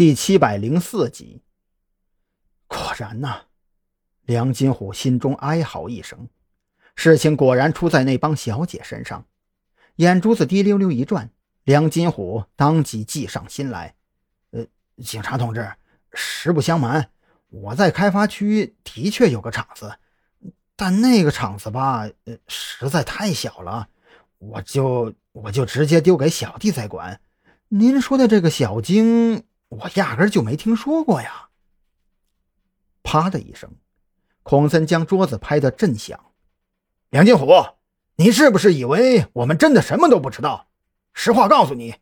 第七百零四集。果然呐，梁金虎心中哀嚎一声，事情果然出在那帮小姐身上。眼珠子滴溜溜一转，梁金虎当即计上心来。呃，警察同志，实不相瞒，我在开发区的确有个厂子，但那个厂子吧，呃，实在太小了，我就我就直接丢给小弟在管。您说的这个小京。我压根就没听说过呀！啪的一声，孔森将桌子拍得震响。梁金虎，你是不是以为我们真的什么都不知道？实话告诉你，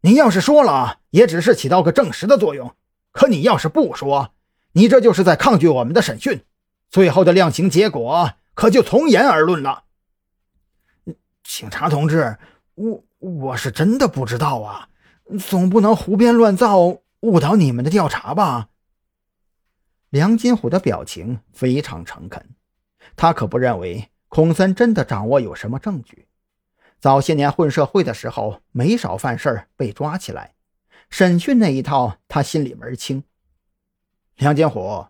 你要是说了，也只是起到个证实的作用；可你要是不说，你这就是在抗拒我们的审讯，最后的量刑结果可就从严而论了。警察同志，我我是真的不知道啊，总不能胡编乱造。误导你们的调查吧。梁金虎的表情非常诚恳，他可不认为孔森真的掌握有什么证据。早些年混社会的时候，没少犯事儿被抓起来，审讯那一套他心里门清。梁金虎，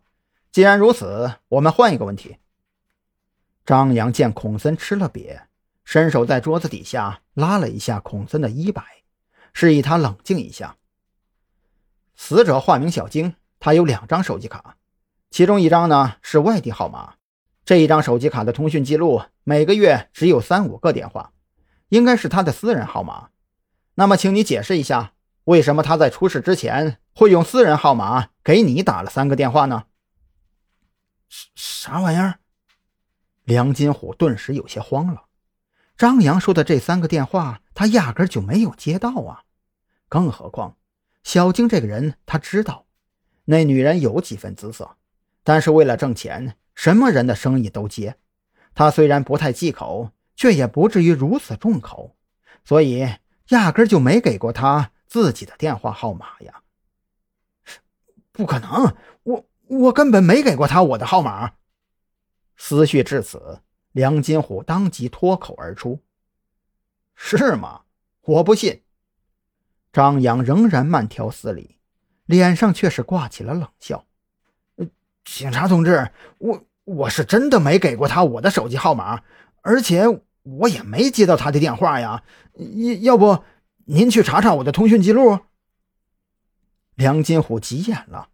既然如此，我们换一个问题。张扬见孔森吃了瘪，伸手在桌子底下拉了一下孔森的衣摆，示意他冷静一下。死者化名小晶，他有两张手机卡，其中一张呢是外地号码。这一张手机卡的通讯记录每个月只有三五个电话，应该是他的私人号码。那么，请你解释一下，为什么他在出事之前会用私人号码给你打了三个电话呢？啥玩意儿？梁金虎顿时有些慌了。张扬说的这三个电话，他压根就没有接到啊！更何况……小晶这个人，他知道，那女人有几分姿色，但是为了挣钱，什么人的生意都接。他虽然不太忌口，却也不至于如此重口，所以压根就没给过他自己的电话号码呀。不可能，我我根本没给过他我的号码。思绪至此，梁金虎当即脱口而出：“是吗？我不信。”张扬仍然慢条斯理，脸上却是挂起了冷笑。警察同志，我我是真的没给过他我的手机号码，而且我也没接到他的电话呀。要要不您去查查我的通讯记录？梁金虎急眼了，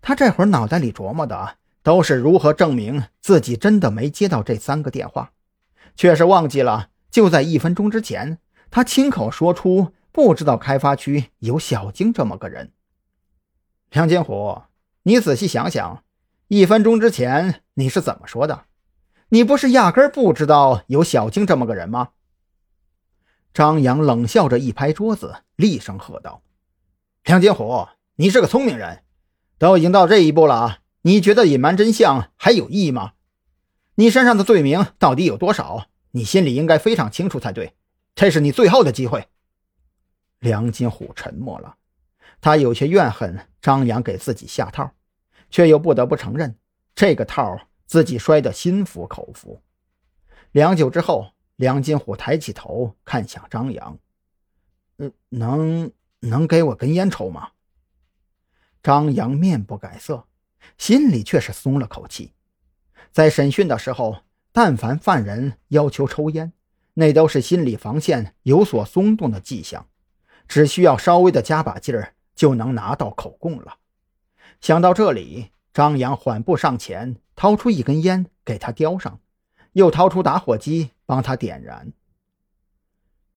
他这会儿脑袋里琢磨的都是如何证明自己真的没接到这三个电话，却是忘记了就在一分钟之前，他亲口说出。不知道开发区有小晶这么个人，梁金虎，你仔细想想，一分钟之前你是怎么说的？你不是压根不知道有小晶这么个人吗？张扬冷笑着一拍桌子，厉声喝道：“梁金虎，你是个聪明人，都已经到这一步了，你觉得隐瞒真相还有意义吗？你身上的罪名到底有多少？你心里应该非常清楚才对。这是你最后的机会。”梁金虎沉默了，他有些怨恨张扬给自己下套，却又不得不承认这个套自己摔得心服口服。良久之后，梁金虎抬起头看向张扬：“，能能给我根烟抽吗？”张扬面不改色，心里却是松了口气。在审讯的时候，但凡犯人要求抽烟，那都是心理防线有所松动的迹象。只需要稍微的加把劲儿，就能拿到口供了。想到这里，张扬缓步上前，掏出一根烟给他叼上，又掏出打火机帮他点燃。